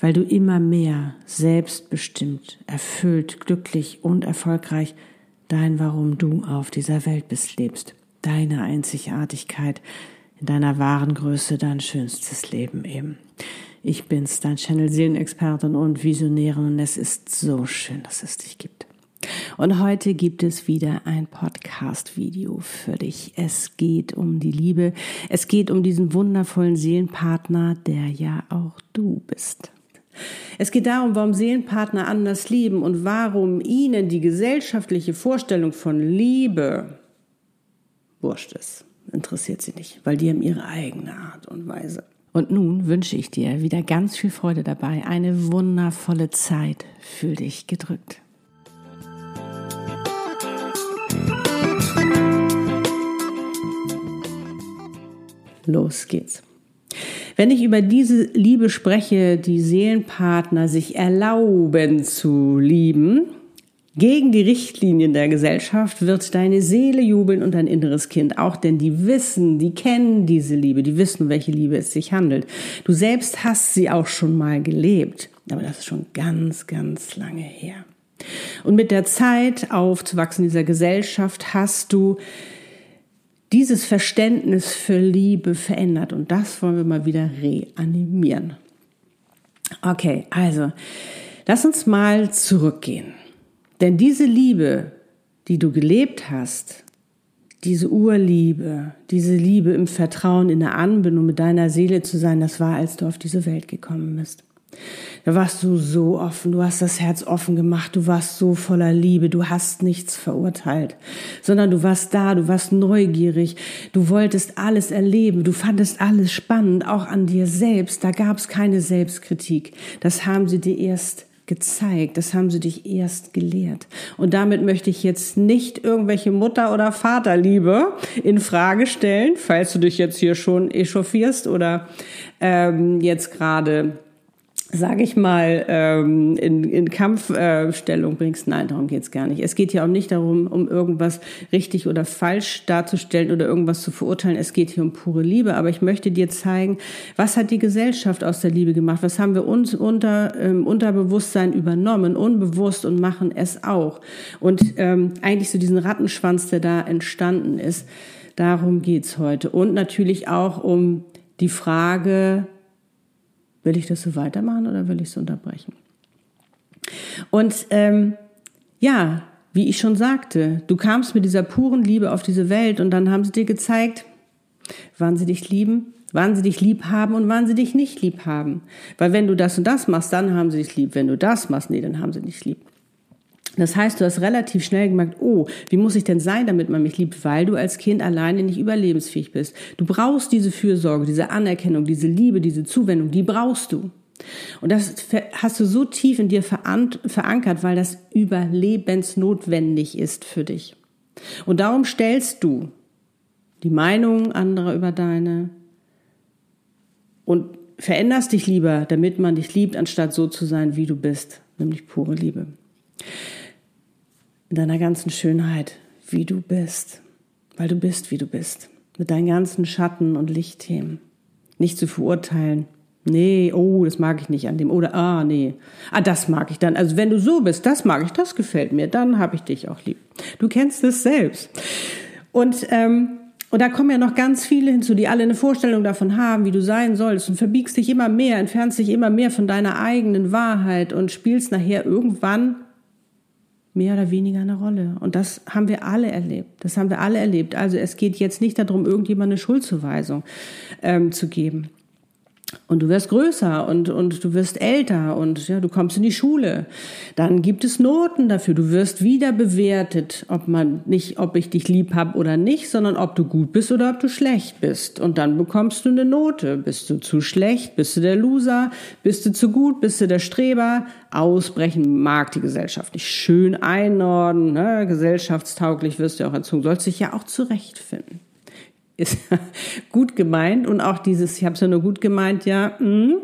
weil du immer mehr selbstbestimmt, erfüllt, glücklich und erfolgreich dein Warum du auf dieser Welt bist lebst, deine Einzigartigkeit in deiner wahren Größe, dein schönstes Leben eben. Ich bin's, dein Channel Seelenexpertin und Visionärin und es ist so schön, dass es dich gibt. Und heute gibt es wieder ein Podcast-Video für dich. Es geht um die Liebe. Es geht um diesen wundervollen Seelenpartner, der ja auch du bist. Es geht darum, warum Seelenpartner anders lieben und warum ihnen die gesellschaftliche Vorstellung von Liebe wurscht ist. Interessiert sie nicht, weil die haben ihre eigene Art und Weise. Und nun wünsche ich dir wieder ganz viel Freude dabei, eine wundervolle Zeit. Fühl dich gedrückt. Los geht's. Wenn ich über diese Liebe spreche, die Seelenpartner sich erlauben zu lieben, gegen die Richtlinien der Gesellschaft wird deine Seele jubeln und dein inneres Kind auch, denn die wissen, die kennen diese Liebe, die wissen, welche Liebe es sich handelt. Du selbst hast sie auch schon mal gelebt, aber das ist schon ganz, ganz lange her. Und mit der Zeit aufzuwachsen in dieser Gesellschaft hast du dieses Verständnis für Liebe verändert. Und das wollen wir mal wieder reanimieren. Okay, also, lass uns mal zurückgehen. Denn diese Liebe, die du gelebt hast, diese Urliebe, diese Liebe im Vertrauen, in der Anbindung mit deiner Seele zu sein, das war, als du auf diese Welt gekommen bist. Da warst du so offen, du hast das Herz offen gemacht, du warst so voller Liebe, du hast nichts verurteilt, sondern du warst da, du warst neugierig, du wolltest alles erleben, du fandest alles spannend, auch an dir selbst, da gab es keine Selbstkritik. Das haben sie dir erst gezeigt, das haben sie dich erst gelehrt. Und damit möchte ich jetzt nicht irgendwelche Mutter- oder Vaterliebe in Frage stellen, falls du dich jetzt hier schon echauffierst oder ähm, jetzt gerade sage ich mal, ähm, in, in Kampfstellung bringst. Nein, darum geht's gar nicht. Es geht ja auch nicht darum, um irgendwas richtig oder falsch darzustellen oder irgendwas zu verurteilen. Es geht hier um pure Liebe. Aber ich möchte dir zeigen, was hat die Gesellschaft aus der Liebe gemacht? Was haben wir uns unter ähm, Unterbewusstsein übernommen, unbewusst und machen es auch. Und ähm, eigentlich so diesen Rattenschwanz, der da entstanden ist, darum geht's heute. Und natürlich auch um die Frage, Will ich das so weitermachen oder will ich es unterbrechen? Und ähm, ja, wie ich schon sagte, du kamst mit dieser puren Liebe auf diese Welt und dann haben sie dir gezeigt, wann sie dich lieben, wann sie dich lieb haben und wann sie dich nicht lieb haben. Weil wenn du das und das machst, dann haben sie dich lieb. Wenn du das machst, nee, dann haben sie dich lieb. Das heißt, du hast relativ schnell gemerkt, oh, wie muss ich denn sein, damit man mich liebt, weil du als Kind alleine nicht überlebensfähig bist. Du brauchst diese Fürsorge, diese Anerkennung, diese Liebe, diese Zuwendung, die brauchst du. Und das hast du so tief in dir verankert, weil das überlebensnotwendig ist für dich. Und darum stellst du die Meinung anderer über deine und veränderst dich lieber, damit man dich liebt, anstatt so zu sein, wie du bist, nämlich pure Liebe in deiner ganzen Schönheit, wie du bist, weil du bist, wie du bist, mit deinen ganzen Schatten und Lichtthemen. Nicht zu verurteilen. Nee, oh, das mag ich nicht an dem. Oder, ah, nee. Ah, das mag ich dann. Also wenn du so bist, das mag ich, das gefällt mir, dann habe ich dich auch lieb. Du kennst es selbst. Und, ähm, und da kommen ja noch ganz viele hinzu, die alle eine Vorstellung davon haben, wie du sein sollst und verbiegst dich immer mehr, entfernst dich immer mehr von deiner eigenen Wahrheit und spielst nachher irgendwann mehr oder weniger eine Rolle. Und das haben wir alle erlebt. Das haben wir alle erlebt. Also es geht jetzt nicht darum, irgendjemand eine Schuldzuweisung ähm, zu geben. Und du wirst größer und, und du wirst älter und ja, du kommst in die Schule. Dann gibt es Noten dafür. Du wirst wieder bewertet, ob man nicht, ob ich dich lieb hab oder nicht, sondern ob du gut bist oder ob du schlecht bist. Und dann bekommst du eine Note. Bist du zu schlecht? Bist du der Loser? Bist du zu gut? Bist du der Streber? Ausbrechen mag die Gesellschaft nicht. Schön einordnen, ne? gesellschaftstauglich wirst du auch erzogen. Sollst dich ja auch zurechtfinden ist gut gemeint und auch dieses, ich habe es ja nur gut gemeint, ja, mh,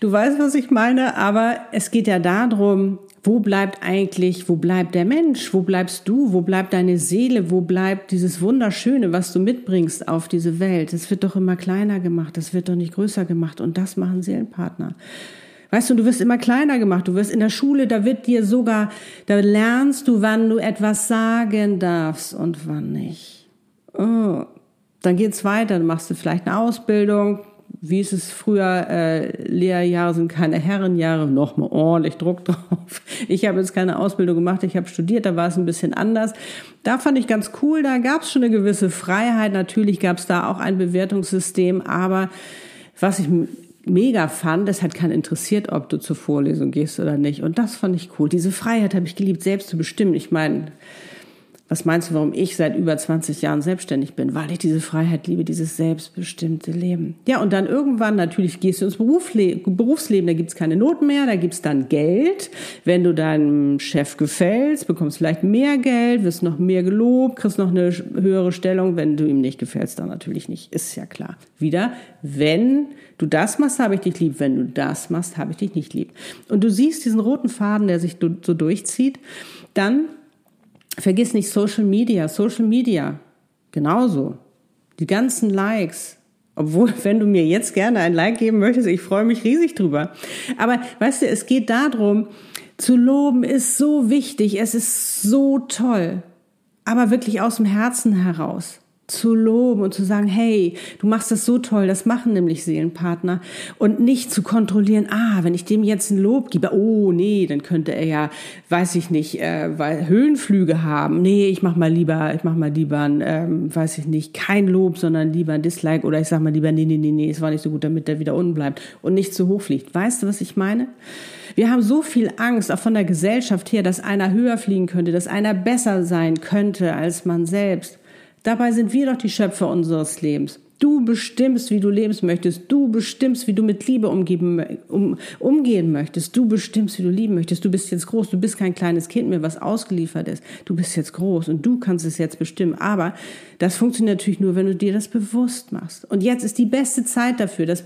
du weißt, was ich meine, aber es geht ja darum, wo bleibt eigentlich, wo bleibt der Mensch, wo bleibst du, wo bleibt deine Seele, wo bleibt dieses Wunderschöne, was du mitbringst auf diese Welt. Es wird doch immer kleiner gemacht, das wird doch nicht größer gemacht und das machen Seelenpartner. Weißt du, du wirst immer kleiner gemacht. Du wirst in der Schule, da wird dir sogar, da lernst du, wann du etwas sagen darfst und wann nicht. Oh, dann geht's weiter, dann machst du vielleicht eine Ausbildung. Wie ist es früher? Äh, Lehrjahre sind keine Herrenjahre, nochmal ordentlich Druck drauf. Ich habe jetzt keine Ausbildung gemacht, ich habe studiert, da war es ein bisschen anders. Da fand ich ganz cool, da gab es schon eine gewisse Freiheit. Natürlich gab es da auch ein Bewertungssystem, aber was ich mega fand, es hat keinen interessiert, ob du zur Vorlesung gehst oder nicht. Und das fand ich cool. Diese Freiheit habe ich geliebt, selbst zu bestimmen. Ich meine, was meinst du, warum ich seit über 20 Jahren selbstständig bin? Weil ich diese Freiheit liebe, dieses selbstbestimmte Leben. Ja, und dann irgendwann natürlich gehst du ins Berufsleben, da gibt's keine Noten mehr, da gibt's dann Geld. Wenn du deinem Chef gefällst, bekommst vielleicht mehr Geld, wirst noch mehr gelobt, kriegst noch eine höhere Stellung. Wenn du ihm nicht gefällst, dann natürlich nicht. Ist ja klar. Wieder, wenn du das machst, habe ich dich lieb. Wenn du das machst, habe ich dich nicht lieb. Und du siehst diesen roten Faden, der sich so durchzieht, dann Vergiss nicht Social Media, Social Media. Genauso. Die ganzen Likes. Obwohl, wenn du mir jetzt gerne ein Like geben möchtest, ich freue mich riesig drüber. Aber weißt du, es geht darum, zu loben ist so wichtig, es ist so toll. Aber wirklich aus dem Herzen heraus zu loben und zu sagen, hey, du machst das so toll, das machen nämlich Seelenpartner und nicht zu kontrollieren, ah, wenn ich dem jetzt ein Lob gebe, oh nee, dann könnte er ja, weiß ich nicht, äh, weil Höhenflüge haben. Nee, ich mach mal lieber, ich mach mal lieber ein, ähm, weiß ich nicht, kein Lob, sondern lieber ein Dislike oder ich sag mal lieber, nee, nee, nee, nee, es war nicht so gut, damit der wieder unten bleibt und nicht zu hoch fliegt. Weißt du, was ich meine? Wir haben so viel Angst, auch von der Gesellschaft her, dass einer höher fliegen könnte, dass einer besser sein könnte als man selbst. Dabei sind wir doch die Schöpfer unseres Lebens. Du bestimmst, wie du leben möchtest. Du bestimmst, wie du mit Liebe umgeben, um, umgehen möchtest. Du bestimmst, wie du lieben möchtest. Du bist jetzt groß. Du bist kein kleines Kind mehr, was ausgeliefert ist. Du bist jetzt groß und du kannst es jetzt bestimmen. Aber das funktioniert natürlich nur, wenn du dir das bewusst machst. Und jetzt ist die beste Zeit dafür, das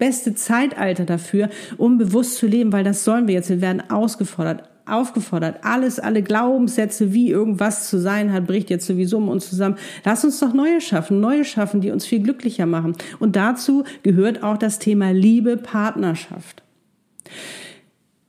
beste Zeitalter dafür, um bewusst zu leben, weil das sollen wir jetzt. Wir werden ausgefordert aufgefordert. Alles, alle Glaubenssätze, wie irgendwas zu sein hat, bricht jetzt sowieso um uns zusammen. Lass uns doch neue schaffen, neue schaffen, die uns viel glücklicher machen. Und dazu gehört auch das Thema Liebe, Partnerschaft.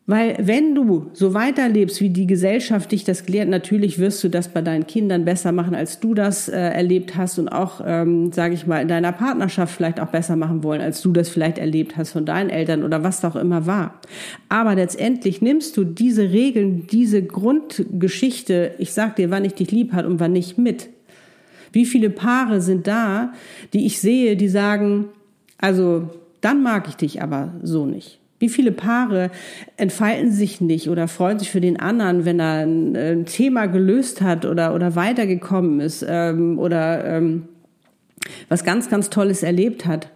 Weil wenn du so weiterlebst, wie die Gesellschaft dich das gelehrt, natürlich wirst du das bei deinen Kindern besser machen, als du das äh, erlebt hast und auch, ähm, sage ich mal, in deiner Partnerschaft vielleicht auch besser machen wollen, als du das vielleicht erlebt hast von deinen Eltern oder was auch immer war. Aber letztendlich nimmst du diese Regeln, diese Grundgeschichte, ich sag dir, wann ich dich lieb hat und wann nicht mit. Wie viele Paare sind da, die ich sehe, die sagen, also dann mag ich dich aber so nicht. Wie viele Paare entfalten sich nicht oder freuen sich für den anderen, wenn er ein, äh, ein Thema gelöst hat oder, oder weitergekommen ist ähm, oder ähm, was ganz, ganz Tolles erlebt hat?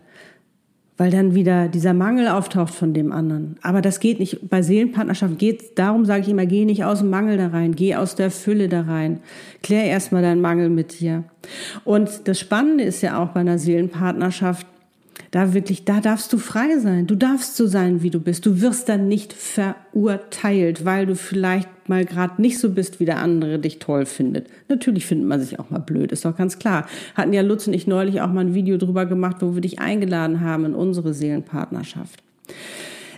Weil dann wieder dieser Mangel auftaucht von dem anderen. Aber das geht nicht. Bei Seelenpartnerschaft geht darum, sage ich immer, geh nicht aus dem Mangel da rein, geh aus der Fülle da rein. Klär erstmal deinen Mangel mit dir. Und das Spannende ist ja auch bei einer Seelenpartnerschaft, da wirklich, da darfst du frei sein. Du darfst so sein, wie du bist. Du wirst dann nicht verurteilt, weil du vielleicht mal gerade nicht so bist, wie der andere dich toll findet. Natürlich findet man sich auch mal blöd, ist doch ganz klar. Hatten ja Lutz und ich neulich auch mal ein Video drüber gemacht, wo wir dich eingeladen haben in unsere Seelenpartnerschaft.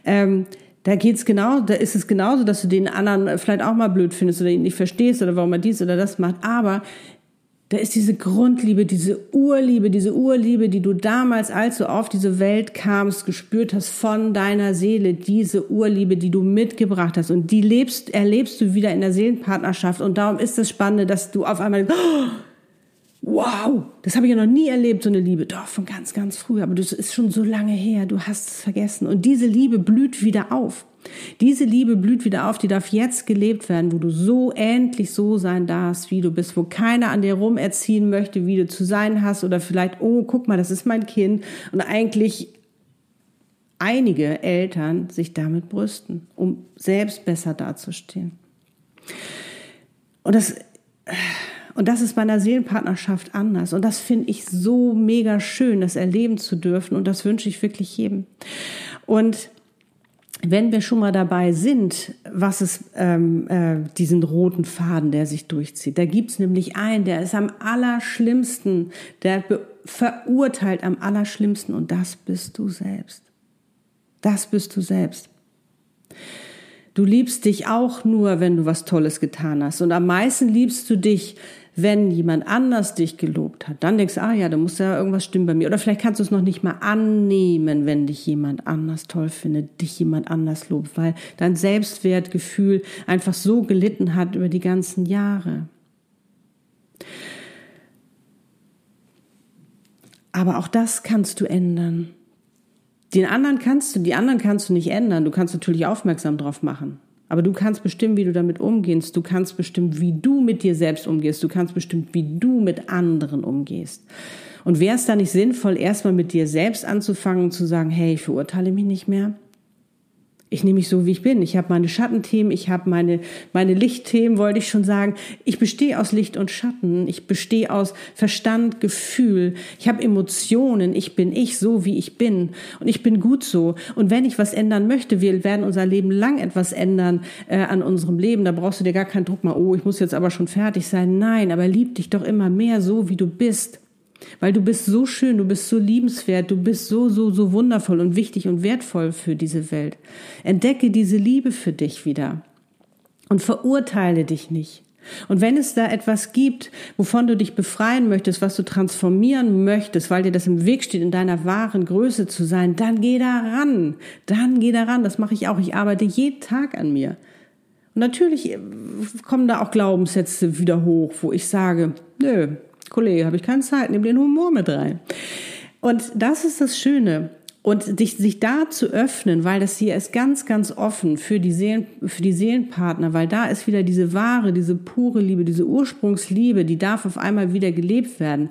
Ähm, da geht's genau, da ist es genauso, dass du den anderen vielleicht auch mal blöd findest oder ihn nicht verstehst oder warum er dies oder das macht. Aber da ist diese Grundliebe, diese Urliebe, diese Urliebe, die du damals, als du auf diese Welt kamst, gespürt hast von deiner Seele, diese Urliebe, die du mitgebracht hast. Und die lebst, erlebst du wieder in der Seelenpartnerschaft. Und darum ist das Spannende, dass du auf einmal, oh, wow, das habe ich ja noch nie erlebt, so eine Liebe. Doch, von ganz, ganz früh, aber das ist schon so lange her, du hast es vergessen. Und diese Liebe blüht wieder auf. Diese Liebe blüht wieder auf, die darf jetzt gelebt werden, wo du so endlich so sein darfst, wie du bist, wo keiner an dir rum erziehen möchte, wie du zu sein hast oder vielleicht, oh, guck mal, das ist mein Kind und eigentlich einige Eltern sich damit brüsten, um selbst besser dazustehen. Und das, und das ist bei einer Seelenpartnerschaft anders. Und das finde ich so mega schön, das erleben zu dürfen. Und das wünsche ich wirklich jedem. Und wenn wir schon mal dabei sind, was ist ähm, äh, diesen roten Faden, der sich durchzieht, da gibt's nämlich einen, der ist am allerschlimmsten, der verurteilt am allerschlimmsten und das bist du selbst. Das bist du selbst. Du liebst dich auch nur, wenn du was Tolles getan hast. Und am meisten liebst du dich, wenn jemand anders dich gelobt hat, dann denkst du, ah ja, da muss ja irgendwas stimmen bei mir. Oder vielleicht kannst du es noch nicht mal annehmen, wenn dich jemand anders toll findet, dich jemand anders lobt, weil dein Selbstwertgefühl einfach so gelitten hat über die ganzen Jahre. Aber auch das kannst du ändern. Den anderen kannst du, die anderen kannst du nicht ändern. Du kannst natürlich aufmerksam drauf machen. Aber du kannst bestimmen, wie du damit umgehst. Du kannst bestimmen, wie du mit dir selbst umgehst. Du kannst bestimmen, wie du mit anderen umgehst. Und wäre es da nicht sinnvoll, erstmal mit dir selbst anzufangen und zu sagen, hey, ich verurteile mich nicht mehr? Ich nehme mich so, wie ich bin. Ich habe meine Schattenthemen, ich habe meine, meine Lichtthemen, wollte ich schon sagen. Ich bestehe aus Licht und Schatten. Ich bestehe aus Verstand, Gefühl. Ich habe Emotionen. Ich bin ich so, wie ich bin. Und ich bin gut so. Und wenn ich was ändern möchte, wir werden unser Leben lang etwas ändern äh, an unserem Leben. Da brauchst du dir gar keinen Druck mal, oh, ich muss jetzt aber schon fertig sein. Nein, aber lieb dich doch immer mehr so, wie du bist. Weil du bist so schön, du bist so liebenswert, du bist so, so, so wundervoll und wichtig und wertvoll für diese Welt. Entdecke diese Liebe für dich wieder und verurteile dich nicht. Und wenn es da etwas gibt, wovon du dich befreien möchtest, was du transformieren möchtest, weil dir das im Weg steht, in deiner wahren Größe zu sein, dann geh da ran. Dann geh da ran. Das mache ich auch. Ich arbeite jeden Tag an mir. Und natürlich kommen da auch Glaubenssätze wieder hoch, wo ich sage, nö, Kollege, habe ich keine Zeit, nimm den Humor mit rein. Und das ist das Schöne. Und dich, sich da zu öffnen, weil das hier ist ganz, ganz offen für die, Seelen, für die Seelenpartner, weil da ist wieder diese wahre, diese pure Liebe, diese Ursprungsliebe, die darf auf einmal wieder gelebt werden.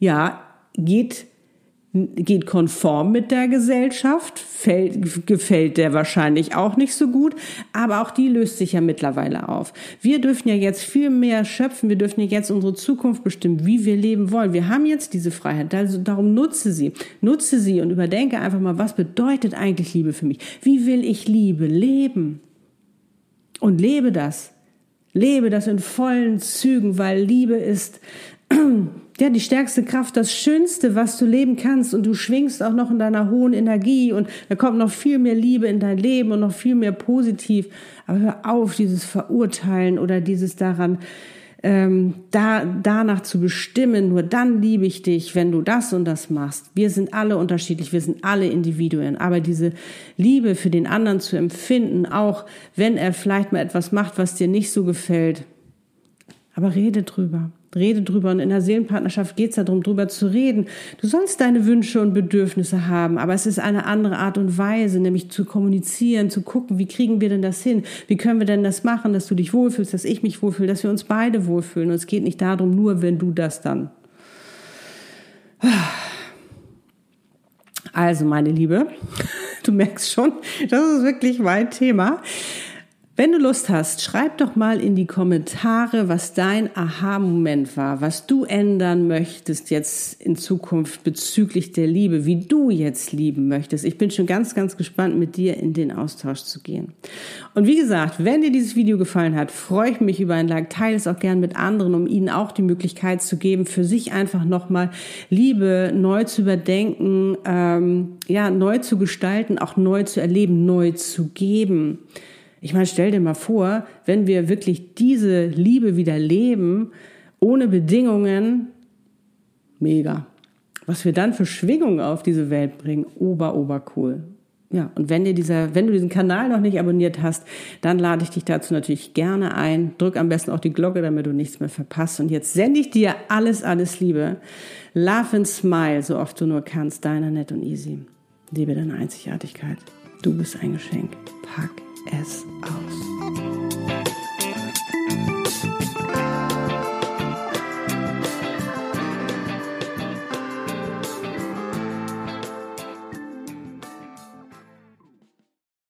Ja, geht geht konform mit der Gesellschaft, fällt, gefällt der wahrscheinlich auch nicht so gut, aber auch die löst sich ja mittlerweile auf. Wir dürfen ja jetzt viel mehr schöpfen, wir dürfen ja jetzt unsere Zukunft bestimmen, wie wir leben wollen. Wir haben jetzt diese Freiheit, also darum nutze sie, nutze sie und überdenke einfach mal, was bedeutet eigentlich Liebe für mich? Wie will ich Liebe leben? Und lebe das. Lebe das in vollen Zügen, weil Liebe ist ja, die stärkste Kraft, das Schönste, was du leben kannst. Und du schwingst auch noch in deiner hohen Energie und da kommt noch viel mehr Liebe in dein Leben und noch viel mehr positiv. Aber hör auf, dieses Verurteilen oder dieses daran, ähm, da, danach zu bestimmen, nur dann liebe ich dich, wenn du das und das machst. Wir sind alle unterschiedlich, wir sind alle Individuen. Aber diese Liebe für den anderen zu empfinden, auch wenn er vielleicht mal etwas macht, was dir nicht so gefällt, aber rede drüber. Rede drüber. Und in der Seelenpartnerschaft geht es darum, drüber zu reden. Du sollst deine Wünsche und Bedürfnisse haben, aber es ist eine andere Art und Weise, nämlich zu kommunizieren, zu gucken, wie kriegen wir denn das hin? Wie können wir denn das machen, dass du dich wohlfühlst, dass ich mich wohlfühle, dass wir uns beide wohlfühlen. Und es geht nicht darum, nur wenn du das dann. Also, meine Liebe, du merkst schon, das ist wirklich mein Thema. Wenn du Lust hast, schreib doch mal in die Kommentare, was dein Aha-Moment war, was du ändern möchtest jetzt in Zukunft bezüglich der Liebe, wie du jetzt lieben möchtest. Ich bin schon ganz, ganz gespannt, mit dir in den Austausch zu gehen. Und wie gesagt, wenn dir dieses Video gefallen hat, freue ich mich über ein Like. Teile es auch gern mit anderen, um ihnen auch die Möglichkeit zu geben, für sich einfach nochmal Liebe neu zu überdenken, ähm, ja, neu zu gestalten, auch neu zu erleben, neu zu geben. Ich meine, stell dir mal vor, wenn wir wirklich diese Liebe wieder leben, ohne Bedingungen, mega. Was wir dann für Schwingungen auf diese Welt bringen, ober, ober cool. ja, und wenn dir dieser, wenn du diesen Kanal noch nicht abonniert hast, dann lade ich dich dazu natürlich gerne ein. Drück am besten auch die Glocke, damit du nichts mehr verpasst. Und jetzt sende ich dir alles, alles Liebe. Love and smile, so oft du nur kannst. Deiner Nett und Easy. Liebe deine Einzigartigkeit. Du bist ein Geschenk. Pack es aus.